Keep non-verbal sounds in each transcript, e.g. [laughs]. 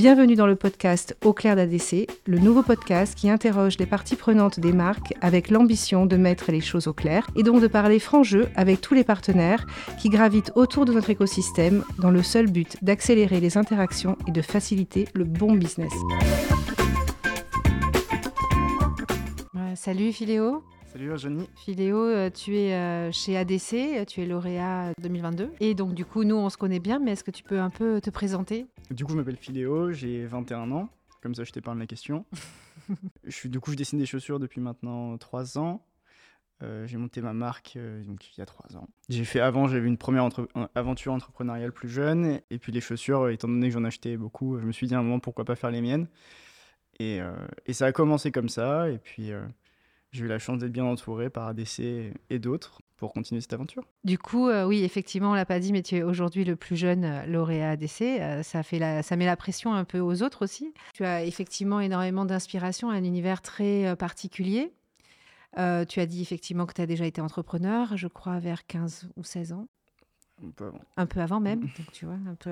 Bienvenue dans le podcast Au clair d'ADC, le nouveau podcast qui interroge les parties prenantes des marques avec l'ambition de mettre les choses au clair et donc de parler franc jeu avec tous les partenaires qui gravitent autour de notre écosystème dans le seul but d'accélérer les interactions et de faciliter le bon business. salut Philéo Salut Virginie. Philéo, euh, tu es euh, chez ADC, tu es lauréat 2022. Et donc du coup, nous, on se connaît bien, mais est-ce que tu peux un peu te présenter? Du coup, je m'appelle Philéo, j'ai 21 ans. Comme ça, je t'épargne la question. [laughs] je suis, du coup, je dessine des chaussures depuis maintenant 3 ans. Euh, j'ai monté ma marque donc, il y a 3 ans. J'ai fait avant, j'avais une première aventure entrepreneuriale plus jeune. Et puis les chaussures, étant donné que j'en achetais beaucoup, je me suis dit à un moment pourquoi pas faire les miennes? Et, et ça a commencé comme ça. Et puis j'ai eu la chance d'être bien entouré par ADC et d'autres pour continuer cette aventure. Du coup, euh, oui, effectivement, on l'a pas dit, mais tu es aujourd'hui le plus jeune euh, lauréat ADC. Euh, ça, fait ça met la pression un peu aux autres aussi. Tu as effectivement énormément d'inspiration, un univers très particulier. tu as dit effectivement que tu as déjà été entrepreneur, je crois, vers 15 ou 16 ans. Un peu avant. Un peu avant même, [laughs] donc tu vois, un peu.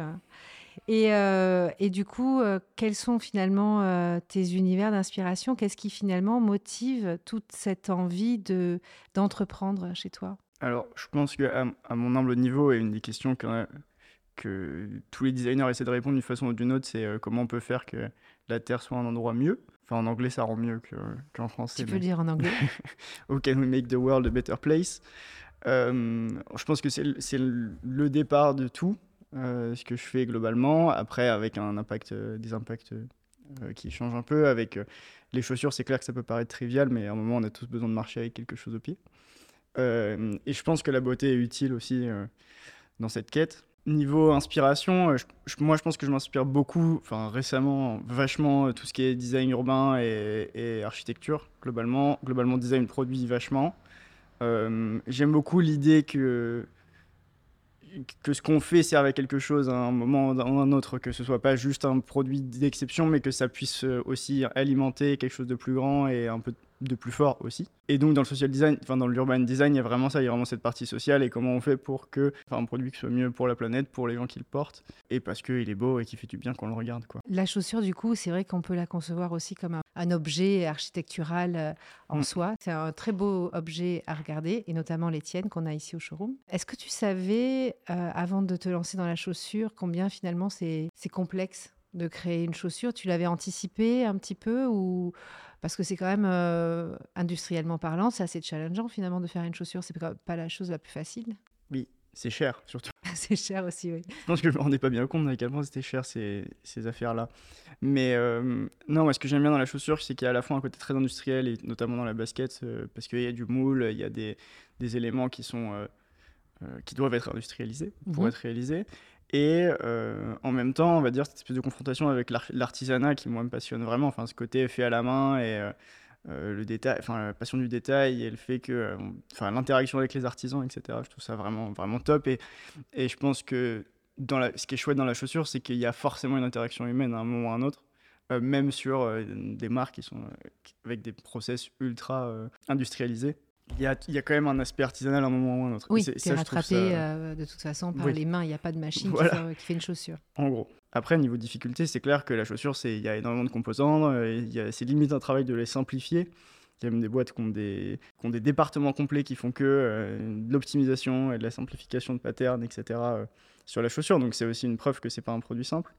Et, euh, et, du coup, euh, quels sont finalement euh, tes univers d'inspiration? Qu'est-ce qui finalement motive toute cette envie de d'entreprendre chez toi? Alors, je pense qu'à à mon humble niveau, et une des questions que, que tous les designers essaient de répondre d'une façon ou d'une autre, c'est comment on peut faire que la Terre soit un endroit mieux? Enfin, en anglais, ça rend mieux qu'en français. Tu peux dire en anglais [laughs] How can we make the world a better place? Je pense que c'est le départ de tout. Euh, ce que je fais globalement. Après, avec euh, des impacts euh, qui changent un peu. Avec les chaussures, c'est clair que ça peut paraître trivial, mais à un moment, on a tous besoin de marcher avec quelque chose au pied. et je pense que la beauté est utile aussi dans cette quête. Niveau inspiration, moi je pense que je m'inspire beaucoup, enfin récemment, vachement tout ce qui est design urbain et, et architecture, globalement. Globalement, design produit vachement. J'aime beaucoup l'idée que que ce qu'on fait serve à quelque chose à un moment ou à un autre, que ce soit pas juste un produit d'exception, mais que ça puisse euh, aussi alimenter quelque chose de plus grand et un peu de plus fort aussi. Et donc dans le social design, enfin dans l'urban design, il y a vraiment ça, il y a vraiment cette partie sociale et comment on fait pour que enfin, un produit soit mieux pour la planète, pour les gens qui le portent, et parce qu'il est beau et qu'il fait du bien quand on le regarde. Quoi. La chaussure, du coup, c'est vrai qu'on peut la concevoir aussi comme un, objet architectural euh, en mm. soi. C'est un très beau objet à regarder, et notamment les tiennes qu'on a ici au showroom. Est-ce que tu savais, euh, avant de te lancer dans la chaussure, combien finalement c'est complexe de créer une chaussure? Tu l'avais anticipé un petit peu ou parce que c'est quand même, euh, industriellement parlant, c'est assez challengeant finalement de faire une chaussure. C'est pas la chose la plus facile. Oui, c'est cher surtout. [laughs] c'est cher aussi, oui. Je pense que je me rendais pas bien compte à quel point c'était cher ces, ces affaires-là. Mais euh, non, moi, ce que j'aime bien dans la chaussure, c'est qu'il y a à la fois un côté très industriel, et notamment dans la basket, euh, parce qu'il y a du moule, il y a des, des éléments qui, sont, qui doivent être industrialisés pour mhm. être réalisés. Et euh, en même temps, on va dire cette espèce de confrontation avec l'artisanat qui, moi, me passionne vraiment. Enfin, ce côté fait à la main et euh, euh, le détail, enfin, la passion du détail et le fait que, enfin, l'interaction avec les artisans, etc. Je trouve ça vraiment, vraiment top. Et, et je pense que dans la, ce qui est chouette dans la chaussure, c'est qu'il y a forcément une interaction humaine à un moment ou à un autre. même sur des marques qui sont avec des process ultra industrialisés il y, a, il y, a, quand même un aspect artisanal à un moment ou à un autre. Oui, c'est rattrapé euh, de toute façon par les mains. Il n'y a pas de machine qui, fait, une chaussure. En gros. Après, niveau difficulté, c'est clair que la chaussure, il y a énormément de composants. Euh, c'est limite un travail de les simplifier. Il y a même des boîtes qui ont des, qui ont des départements complets qui font que euh, de l'optimisation et de la simplification de patterns, etc. sur la chaussure. Donc c'est aussi une preuve que c'est pas un produit simple.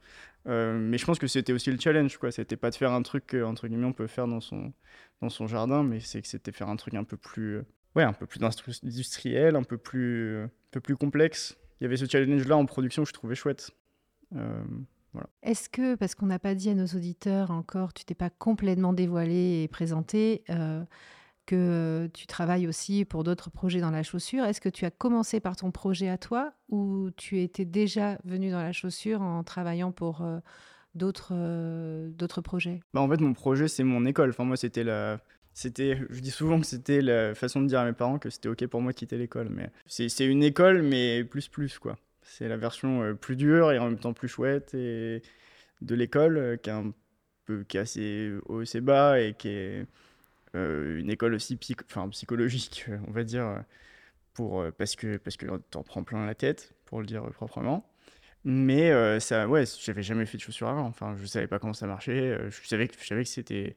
mais je pense que c'était aussi le challenge. quoi. C'était pas de faire un truc entre guillemets on peut faire dans son, dans son jardin, mais c'est que c'était faire un truc un peu plus, euh, ouais, un peu plus industriel, un peu plus, euh, un peu plus complexe. Il y avait ce challenge-là en production que je trouvais chouette. Euh, voilà. Est-ce que, parce qu'on n'a pas dit à nos auditeurs encore, tu t'es pas complètement dévoilé et présenté, que tu travailles aussi pour d'autres projets dans la chaussure, est-ce que tu as commencé par ton projet à toi ou tu étais déjà venu dans la chaussure en travaillant pour d'autres euh, d'autres projets? Bah, En fait, mon projet, c'est mon école. Enfin, moi, c'était la. C'était, je dis souvent que c'était la façon de dire à mes parents que c'était ok pour moi de quitter l'école, mais c'est une école mais plus plus quoi. C'est la version euh, plus dure et en même temps plus chouette et de l'école euh, qui est un peu qui est assez haut et bas et qui est une école aussi psychologique [laughs] on va dire pour parce que parce que t'en prends plein la tête pour le dire proprement Mais ça, ouais, j'avais jamais fait de chaussures avant. Enfin, je savais pas comment ça marchait. Je savais que, je que c'était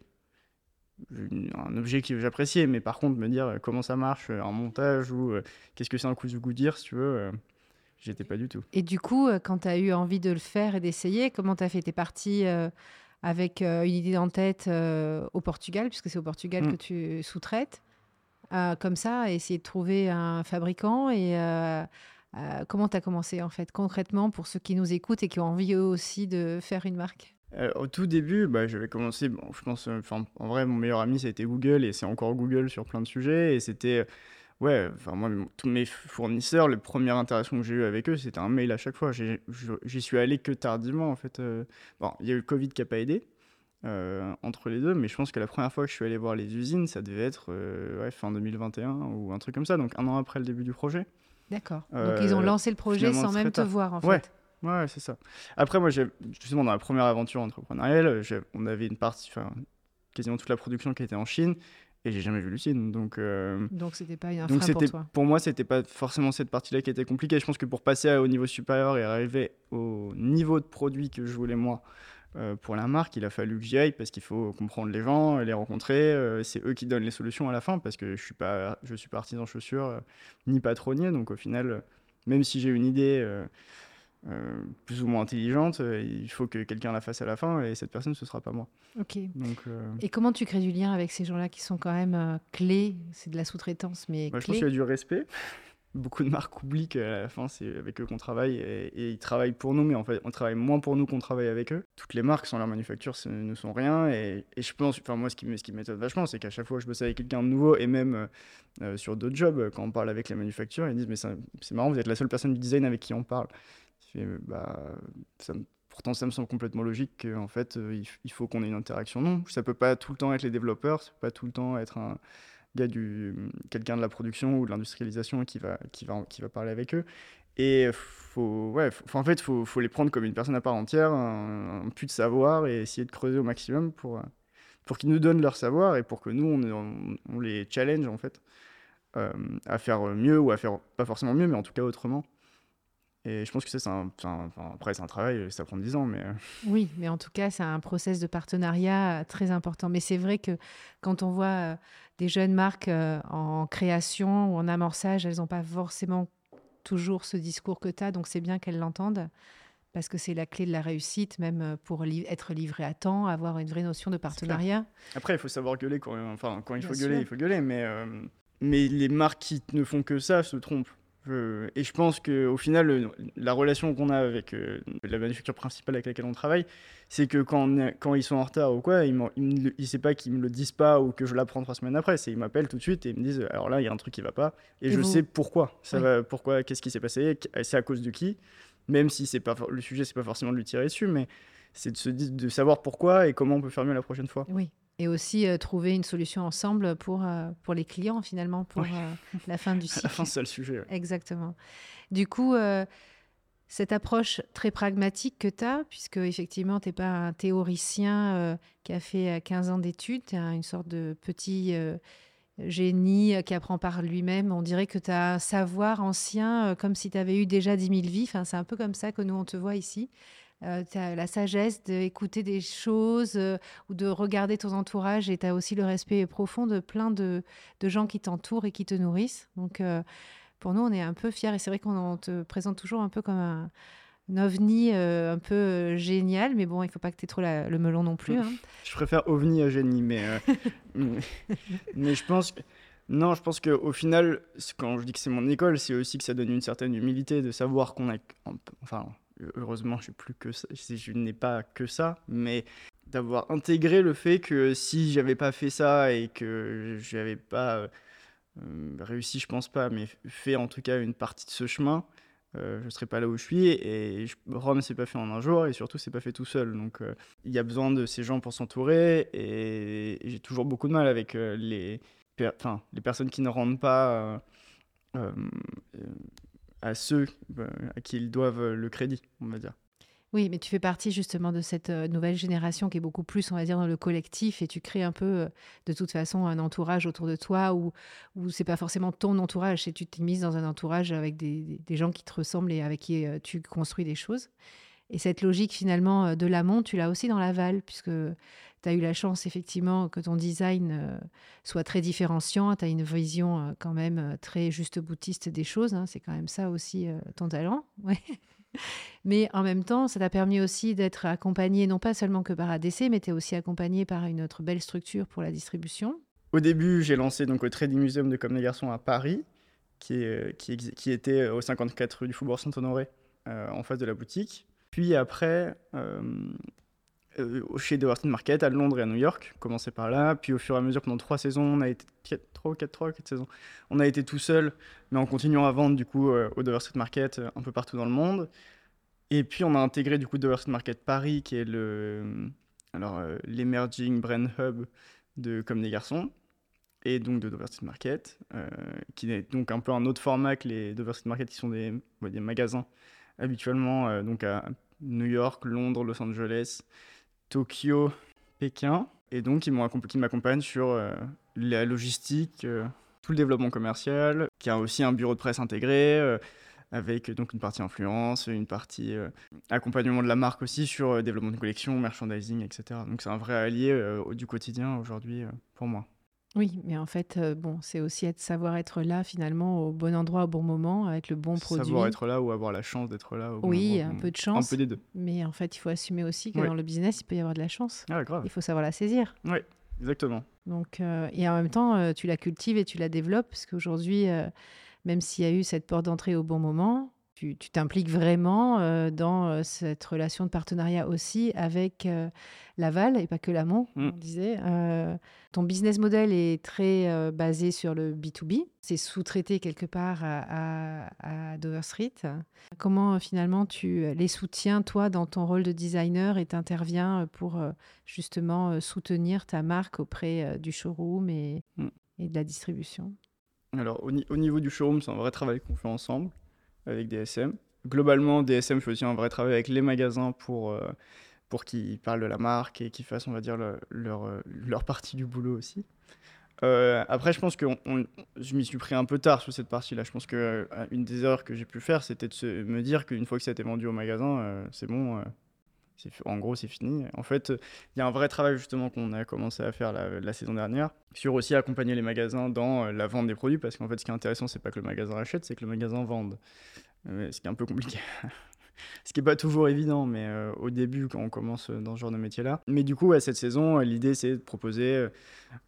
un objet que j'appréciais, mais par contre, me dire comment ça marche, un montage ou qu'est-ce que c'est un coup de goudire, si tu veux, j'étais pas du tout. Et du coup, quand tu as eu envie de le faire et d'essayer, comment tu as fait? T'es parti avec une idée en tête au Portugal, puisque c'est au Portugal que mm. tu sous-traites, comme ça, essayer de trouver un fabricant et euh, comment tu as commencé en fait concrètement pour ceux qui nous écoutent et qui ont envie eux aussi de faire une marque? Euh, au tout début, bah, j'avais commencé, bon, je pense, euh, en vrai, mon meilleur ami, c'était Google, et c'est encore Google sur plein de sujets, et c'était, ouais, enfin, moi, tous mes fournisseurs, les premières interactions que j'ai eues avec eux, c'était un mail à chaque fois. J'y suis allé que tardivement, en fait. Bon, il y a eu le Covid qui n'a pas aidé, entre les deux, mais je pense que la première fois que je suis allé voir les usines, ça devait être ouais, fin 2021 ou un truc comme ça, donc un an après le début du projet. D'accord. Donc ils ont euh, lancé le projet sans même te voir en fait. Ouais, c'est ça. Après, moi, justement, dans la première aventure entrepreneuriale, on avait une partie, enfin, quasiment toute la production qui était en Chine, et j'ai jamais vu l'usine. Donc, euh... donc c'était pas un donc pour toi. Pour moi, c'était pas forcément cette partie-là qui était compliquée. Je pense que pour passer au niveau supérieur et arriver au niveau de produit que je voulais moi, euh, pour la marque, il a fallu que j'y aille parce qu'il faut comprendre les gens, les rencontrer. Euh, c'est eux qui donnent les solutions à la fin parce que je suis pas, je suis pas artisan chaussures euh, ni patronnier. Donc au final, même si j'ai une idée plus ou moins intelligente, il faut que quelqu'un la fasse à la fin et cette personne ce sera pas moi. Ok. Donc, Et comment tu crées du lien avec ces gens-là qui sont quand même clés? C'est de la sous-traitance, mais bah, Je pense qu'il y a du respect [laughs] beaucoup de marques oublient qu'à la fin, c'est avec eux qu'on travaille et, ils travaillent pour nous, mais en fait, on travaille moins pour nous qu'on travaille avec eux. Toutes les marques sans leur manufacture ne sont rien et, je pense, enfin, moi, ce qui, ce qui m'étonne vachement, c'est qu'à chaque fois que je bosse avec quelqu'un de nouveau et même euh, euh, sur d'autres jobs, quand on parle avec les manufactures, ils disent, mais c'est marrant, vous êtes la seule personne du design avec qui on parle. Bah, pourtant, ça me semble complètement logique qu'en fait, euh, il, faut qu'on ait une interaction. Non, ça peut pas tout le temps être les développeurs, ça peut pas tout le temps être un a du, quelqu'un de la production ou de l'industrialisation qui va, qui, va, qui va parler avec eux. Et faut, ouais, faut, en fait, faut, les prendre comme une personne à part entière, un, puits de savoir et essayer de creuser au maximum pour, pour qu'ils nous donnent leur savoir et pour que nous, on, les challenge en fait euh, à faire mieux ou à faire pas forcément mieux, mais en tout cas autrement. Et je pense que ça, c'est un, après, c'est un travail, ça prend 10 ans. Mais... Euh. Oui, mais en tout cas, c'est un process de partenariat euh, très important. Mais c'est vrai que quand on voit euh, des jeunes marques en création ou en amorçage, elles n'ont pas forcément toujours ce discours que tu as, donc c'est bien qu'elles l'entendent. Parce que c'est la clé de la réussite, même pour être livré à temps, avoir une vraie notion de partenariat. Après, il faut savoir gueuler quand, enfin, quand il faut gueuler, il faut gueuler. Mais, mais les marques qui ne font que ça se trompent et je pense qu'au final, la relation qu'on a avec euh, la manufacture principale avec laquelle on travaille, c'est que quand, quand ils sont en retard ou quoi, ils ne savent pas qu'ils me le disent pas ou que je l'apprends trois semaines après. C'est ils m'appellent tout de suite et ils me disent alors là, il y a un truc qui va pas. Et, je sais pourquoi. Ça va, pourquoi, qu'est-ce qui s'est passé, c'est à cause de qui. Même si c'est pas le sujet, c'est pas forcément de lui tirer dessus, mais c'est de, se, de savoir pourquoi et comment on peut faire mieux la prochaine fois. Oui, et aussi euh, trouver une solution ensemble pour, euh, pour les clients finalement, pour euh, la fin du cycle. [laughs] la fin, c'est le sujet. Exactement. Du coup, cette approche très pragmatique que tu as, puisque effectivement, tu n'es pas un théoricien qui a fait 15 ans d'études, tu es une sorte de petit génie qui apprend par lui-même. On dirait que tu as un savoir ancien, comme si tu avais eu déjà 10 000 vies. Enfin, c'est un peu comme ça que nous, on te voit ici. Euh, tu as la sagesse d'écouter des choses euh, ou de regarder ton entourage et tu as aussi le respect profond de plein de, de gens qui t'entourent et qui te nourrissent. Donc, euh, pour nous, on est un peu fiers et c'est vrai qu'on te présente toujours un peu comme un, ovni un peu génial, mais bon, il faut pas que tu aies trop le melon non plus. Hein. Je préfère ovni à génie, mais, [laughs] mais, je pense que. Non, je pense qu'au final, quand je dis que c'est mon école, c'est aussi que ça donne une certaine humilité de savoir qu'on a. Enfin, heureusement, je, plus que je n'ai pas que ça, mais d'avoir intégré le fait que si j'avais pas fait ça et que je n'avais pas euh, réussi, je pense pas, mais fait en tout cas une partie de ce chemin, euh, je serais pas là où je suis. Et je, Rome, c'est pas fait en un jour et surtout, c'est pas fait tout seul. Donc, euh, il y a besoin de ces gens pour s'entourer et, j'ai toujours beaucoup de mal avec les, les personnes qui ne rendent pas à ceux euh, à qui ils doivent le crédit, on va dire. Oui, mais tu fais partie justement de cette euh, nouvelle génération qui est beaucoup plus, on va dire, dans le collectif et tu crées un peu, euh, de toute façon, un entourage autour de toi où, où c'est pas forcément ton entourage, c'est tu t'es mise dans un entourage avec des, gens qui te ressemblent et avec qui euh, tu construis des choses. Et cette logique finalement de l'amont, tu l'as aussi dans l'aval, puisque tu as eu la chance effectivement que ton design soit très différenciant, tu as une vision quand même très juste boutiste des choses, hein. c'est quand même ça aussi ton talent. [laughs] Mais en même temps, ça t'a permis aussi d'être accompagné, non pas seulement que par ADC, mais tu es aussi accompagné par une autre belle structure pour la distribution. Au début, j'ai lancé donc au Trading Museum de Comme les Garçons à Paris, qui, était au 54 rue du Faubourg Saint-Honoré, euh, en face de la boutique. Puis après, euh, euh, chez Doverton Market à Londres et à New York, commencé par là. Puis au fur et à mesure, pendant trois saisons, on a été 3 4, 3, 4 saisons, on a été tout seul, mais en continuant à vendre du coup euh, au Dover Street Market un peu partout dans le monde. Et puis on a intégré du coup Dover Street Market Paris, qui est le alors l'emerging brand hub de Comme des garçons et donc de Dover Street Market, qui est donc un peu un autre format que les Dover Street Market qui sont des, des magasins habituellement donc à New York, Londres, Los Angeles, Tokyo, Pékin. Et donc, ils m'accompagnent sur euh, la logistique, euh, tout le développement commercial, qui a aussi un bureau de presse intégré, euh, avec donc une partie influence, une partie accompagnement de la marque aussi sur développement de collection, merchandising, etc. Donc, c'est un vrai allié du quotidien aujourd'hui pour moi. Oui, mais en fait, euh, bon, c'est aussi être, savoir être là finalement au bon endroit au bon moment avec le bon produit. Savoir être là ou avoir la chance d'être là. Au bon oui, un peu de chance. Un peu des deux. Mais en fait, il faut assumer aussi que dans le business, il peut y avoir de la chance. Ah, grave. Il faut savoir la saisir. Oui, exactement. Donc, euh, et en même temps, euh, tu la cultives et tu la développes parce qu'aujourd'hui, même s'il y a eu cette porte d'entrée au bon moment, tu t'impliques vraiment euh, dans euh, cette relation de partenariat aussi avec euh, l'aval et pas que l'amont, mm. on disait. ton business model est très basé sur le B2B. C'est sous-traité quelque part à, à, Dover Street. Comment finalement tu les soutiens, toi, dans ton rôle de designer et t'interviens pour justement soutenir ta marque auprès du showroom et, mm. et, de la distribution? Alors, au, au niveau du showroom, c'est un vrai travail qu'on fait ensemble avec DSM. Globalement, DSM fait aussi un vrai travail avec les magasins pour, euh, pour qu'ils parlent de la marque et qu'ils fassent, on va dire, leur, euh, leur partie du boulot aussi. Euh, après, je pense que je m'y suis pris un peu tard sur cette partie-là. Je pense qu'une une des erreurs que j'ai pu faire, c'était de se, me dire qu'une fois que ça a été vendu au magasin, c'est bon, en gros, c'est fini. En fait, il y a un vrai travail justement qu'on a commencé à faire la, saison dernière sur aussi accompagner les magasins dans euh, la vente des produits parce qu'en fait, ce qui est intéressant, c'est pas que le magasin achète, c'est que le magasin vende. Euh, ce qui est un peu compliqué. [laughs] ce qui n'est pas toujours évident, mais euh, au début, quand on commence dans ce genre de métier-là. Mais du coup, à cette saison, l'idée, c'est de proposer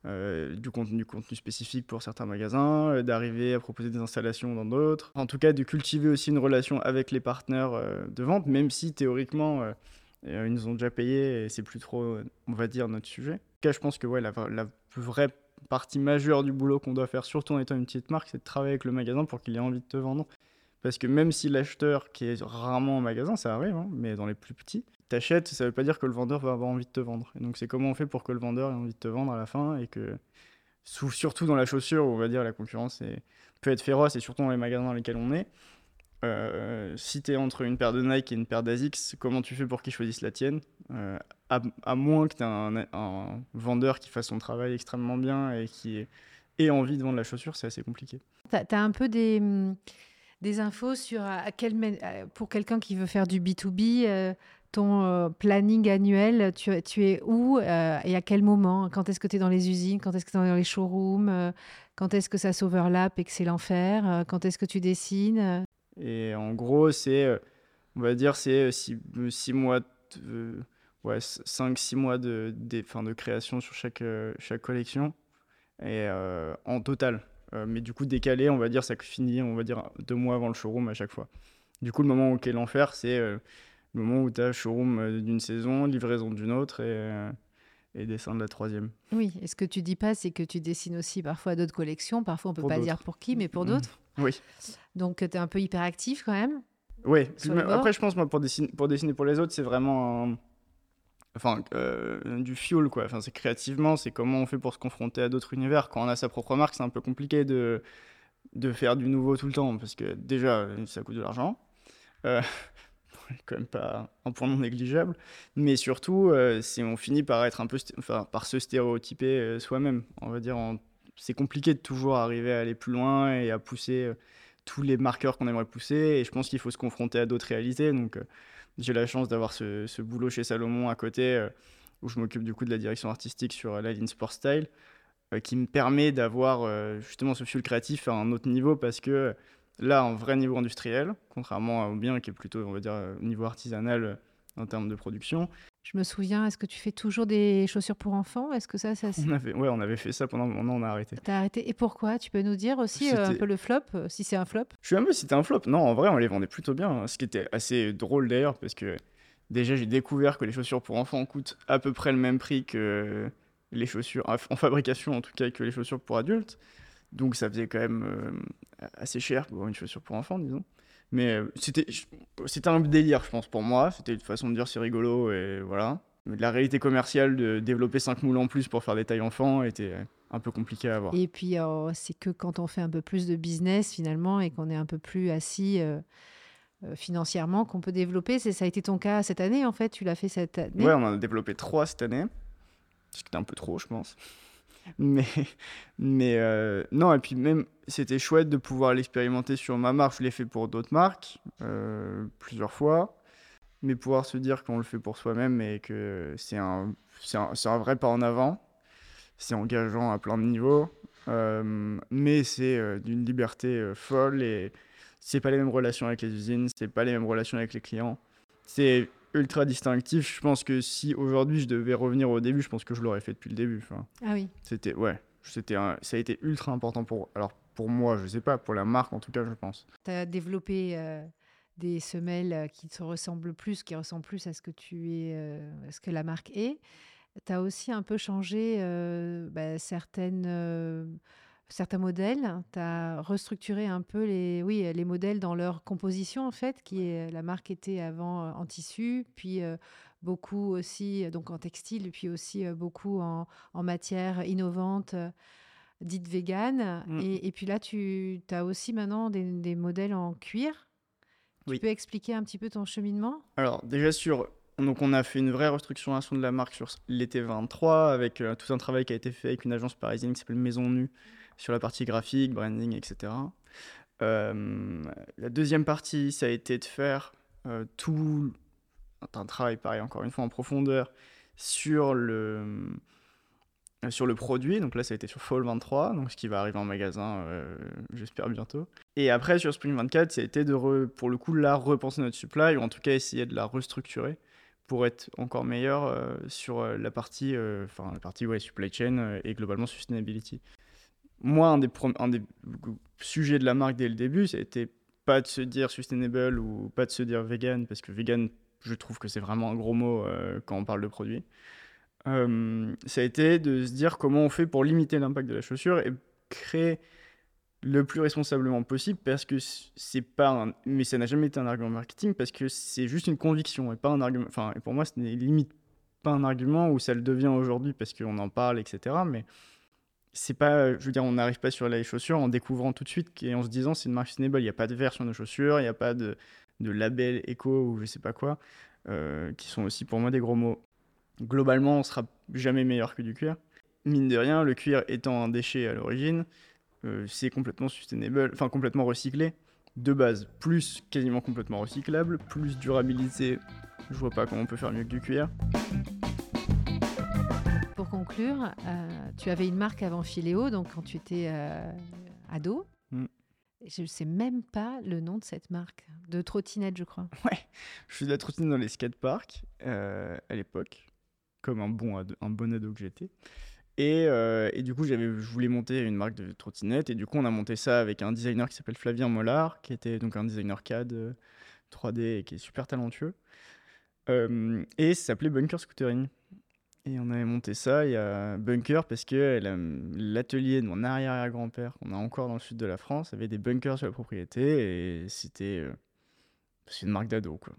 du, contenu, du contenu spécifique pour certains magasins, d'arriver à proposer des installations dans d'autres. En tout cas, de cultiver aussi une relation avec les partenaires de vente, même si théoriquement ils nous ont déjà payé et c'est plus trop, on va dire, notre sujet. En tout cas, je pense que ouais, la, la vraie partie majeure du boulot qu'on doit faire, surtout en étant une petite marque, c'est de travailler avec le magasin pour qu'il ait envie de te vendre. Parce que même si l'acheteur, qui est rarement en magasin, ça arrive, hein, mais dans les plus petits, t'achètes, ça veut pas dire que le vendeur va avoir envie de te vendre. Et donc c'est comment on fait pour que le vendeur ait envie de te vendre à la fin et que, surtout dans la chaussure, où on va dire la concurrence est, peut être féroce et surtout dans les magasins dans lesquels on est, euh, si tu es entre une paire de Nike et une paire d'Asics, comment tu fais pour qu'ils choisissent la tienne euh, à, moins que tu aies un, vendeur qui fasse son travail extrêmement bien et qui ait, envie de vendre la chaussure, c'est assez compliqué. Tu as, un peu des, mm, infos sur pour quelqu'un qui veut faire du B2B, euh, ton planning annuel, tu, tu es où et à quel moment? Quand est-ce que tu es dans les usines? Quand est-ce que tu es dans les showrooms? Quand est-ce que ça s'overlap et que c'est l'enfer? Quand est-ce que tu dessines? Et en gros, c'est, euh, on va dire, c'est 6 euh, mois, ouais, 5-6 mois de, de, de création sur chaque, euh, chaque collection, et en total. mais du coup, décalé, on va dire, ça finit, on va dire, deux mois avant le showroom à chaque fois. Du coup, le moment où est l'enfer, c'est le moment où tu as showroom d'une saison, livraison d'une autre, et et dessin de la troisième. Oui, et ce que tu dis pas, c'est que tu dessines aussi parfois d'autres collections. Parfois, on peut pas dire pour qui, mais pour mmh. d'autres. Oui. Donc, tu es un peu hyperactif quand même Oui. Après, je pense, moi, pour dessiner pour, dessiner pour les autres, c'est vraiment enfin, euh, du fuel, quoi. Enfin, c'est créativement, c'est comment on fait pour se confronter à d'autres univers. Quand on a sa propre marque, c'est un peu compliqué de, de faire du nouveau tout le temps, parce que déjà, ça coûte de l'argent. Euh, [laughs] quand même pas un point non négligeable. Mais surtout, euh, on finit par être un peu, enfin, par se stéréotyper euh, soi-même. On va dire, c'est compliqué de toujours arriver à aller plus loin et à pousser euh, tous les marqueurs qu'on aimerait pousser. Et je pense qu'il faut se confronter à d'autres réalités. Donc, j'ai la chance d'avoir ce, boulot chez Salomon à côté, où je m'occupe du coup de la direction artistique sur la ligne Sport Style, qui me permet d'avoir justement ce fuel créatif à un autre niveau parce que là un vrai niveau industriel, contrairement au bien qui est plutôt, on va dire, au niveau artisanal euh, en termes de production. Je me souviens, est-ce que tu fais toujours des chaussures pour enfants? Est-ce que ça, ça on avait, ouais, on avait fait ça pendant un moment, on a arrêté. T'as arrêté Et pourquoi? Tu peux nous dire aussi euh, un peu le flop, euh, si c'est un flop? Je suis un peu si c'était un flop. Non, en vrai, on les vendait plutôt bien. Hein. Ce qui était assez drôle d'ailleurs, parce que déjà, j'ai découvert que les chaussures pour enfants coûtent à peu près le même prix que les chaussures, en fabrication en tout cas, que les chaussures pour adultes. Donc ça faisait quand même euh, assez cher pour une chaussure pour enfant, disons. Mais euh, c'était, c'était un délire, je pense, pour moi. C'était une façon de dire c'est rigolo et voilà. Mais la réalité commerciale de développer 5 moules en plus pour faire des tailles enfants était un peu compliqué à avoir. Et puis, euh, c'est que quand on fait un peu plus de business finalement et qu'on est un peu plus assis financièrement qu'on peut développer. C'est, ça a été ton cas cette année en fait? Tu l'as fait cette année? Ouais, on en a développé 3 cette année. C'était un peu trop, je pense. [laughs] Mais, mais euh, non, et puis même, c'était chouette de pouvoir l'expérimenter sur ma marque. Je l'ai fait pour d'autres marques euh, plusieurs fois. Mais pouvoir se dire qu'on le fait pour soi-même et que c'est un, un, un, vrai pas en avant. C'est engageant à plein de niveaux. Euh, mais c'est d'une liberté folle et c'est pas les mêmes relations avec les usines, c'est pas les mêmes relations avec les clients. C'est ultra distinctif. Je pense que si aujourd'hui je devais revenir au début, je pense que je l'aurais fait depuis le début. Enfin, ah oui. C'était ouais, c'était ça a été ultra important pour alors pour moi, je sais pas, pour la marque en tout cas, je pense. Tu as développé euh, des semelles euh, qui te ressemblent plus, qui ressemblent plus à ce que tu es, euh, ce que la marque est. Tu as aussi un peu changé bah, certaines certains modèles. Tu as restructuré un peu les, oui, les modèles dans leur composition, en fait, qui est, la marque était avant euh, en tissu, puis euh, beaucoup aussi donc en textile, puis aussi euh, beaucoup en, en matière innovante, dite vegan. Mm. Et, puis là, tu as aussi maintenant des, modèles en cuir. Tu peux expliquer un petit peu ton cheminement? Alors, déjà sur donc on a fait une vraie restructuration de la marque sur l'été 23 avec tout un travail qui a été fait avec une agence parisienne qui s'appelle Maison Nue sur la partie graphique, branding, etc. Euh, la deuxième partie, ça a été de faire euh, tout un travail, pareil, encore une fois en profondeur, sur le, sur le produit. Donc là, ça a été sur Fall 23, donc ce qui va arriver en magasin, euh, j'espère bientôt. Et après, sur Spring 24, ça a été de, pour le coup, là, repenser notre supply, ou en tout cas essayer de la restructurer pour être encore meilleur sur la partie, enfin la partie ouais, supply chain et globalement sustainability moi, un des, sujets de la marque dès le début, c'était pas de se dire sustainable ou pas de se dire vegan, parce que vegan, je trouve que c'est vraiment un gros mot euh, quand on parle de produit. Euh, ça a été de se dire comment on fait pour limiter l'impact de la chaussure et créer le plus responsablement possible parce que c'est pas un... mais ça n'a jamais été un argument marketing parce que c'est juste une conviction et pas un argument enfin et pour moi ce n'est limite pas un argument où ça le devient aujourd'hui parce qu'on en parle etc mais c'est pas, je veux dire, on n'arrive pas sur les chaussures en découvrant tout de suite et en se disant c'est une marque sustainable. Il n'y a pas de verre sur nos chaussures, il n'y a pas de, de, label éco ou je sais pas quoi, euh, qui sont aussi pour moi des gros mots. Globalement, on sera jamais meilleur que du cuir. Mine de rien, le cuir étant un déchet à l'origine, euh, c'est complètement sustainable, enfin complètement recyclé de base, plus quasiment complètement recyclable, plus durabilité. Je vois pas comment on peut faire mieux que du cuir conclure, euh, tu avais une marque avant Philéo, donc quand tu étais euh, ado. Mm. Je ne sais même pas le nom de cette marque, de trottinette, je crois. Ouais, je faisais de la trottinette dans les skateparks euh, à l'époque, comme un bon, ado, un bon ado que j'étais. Et, et, du coup, j'avais, je voulais monter une marque de trottinette. Et du coup, on a monté ça avec un designer qui s'appelle Flavien Mollard, qui était donc un designer CAD 3D et qui est super talentueux. et ça s'appelait Bunker Scootering. Et on avait monté ça, il y a Bunker, parce que l'atelier de mon arrière-grand-père, qu'on a encore dans le sud de la France, avait des bunkers sur la propriété, et c'était euh, c'est une marque d'ado, quoi.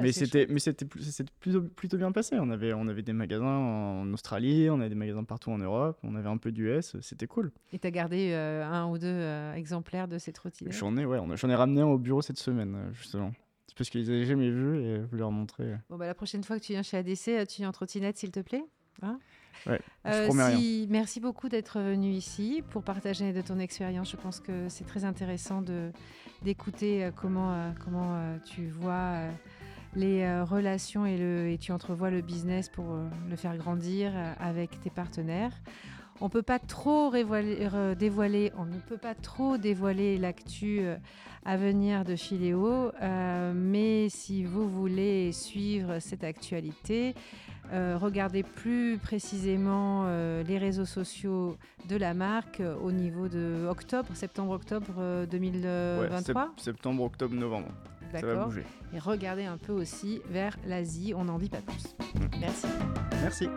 mais c'était mais c'était plutôt, plutôt bien passé. On avait, on avait des magasins en Australie, on avait des magasins partout en Europe, on avait un peu d'US, c'était cool. Et tu as gardé euh, un ou deux euh, exemplaires de ces trottinettes J'en ai, ouais, j'en ai ramené un au bureau cette semaine, justement. C'est parce qu'ils n'avaient jamais vu et je voulais leur montrer. Bon, bah, la prochaine fois que tu viens chez ADC, tu viens en trottinette, s'il te plaît hein ouais, rien. Merci beaucoup d'être venu ici pour partager de ton expérience. Je pense que c'est très intéressant d'écouter comment, comment tu vois les relations et, le, et tu entrevois le business pour le faire grandir avec tes partenaires. On peut pas trop dévoiler, on ne peut pas trop dévoiler l'actu euh, à venir de Philéo, euh, mais si vous voulez suivre cette actualité, euh, regardez plus précisément les réseaux sociaux de la marque au niveau de octobre, septembre-octobre 2023. septembre, octobre, novembre. D'accord. Et regardez un peu aussi vers l'Asie. On n'en dit pas plus. Mm. Merci. Merci.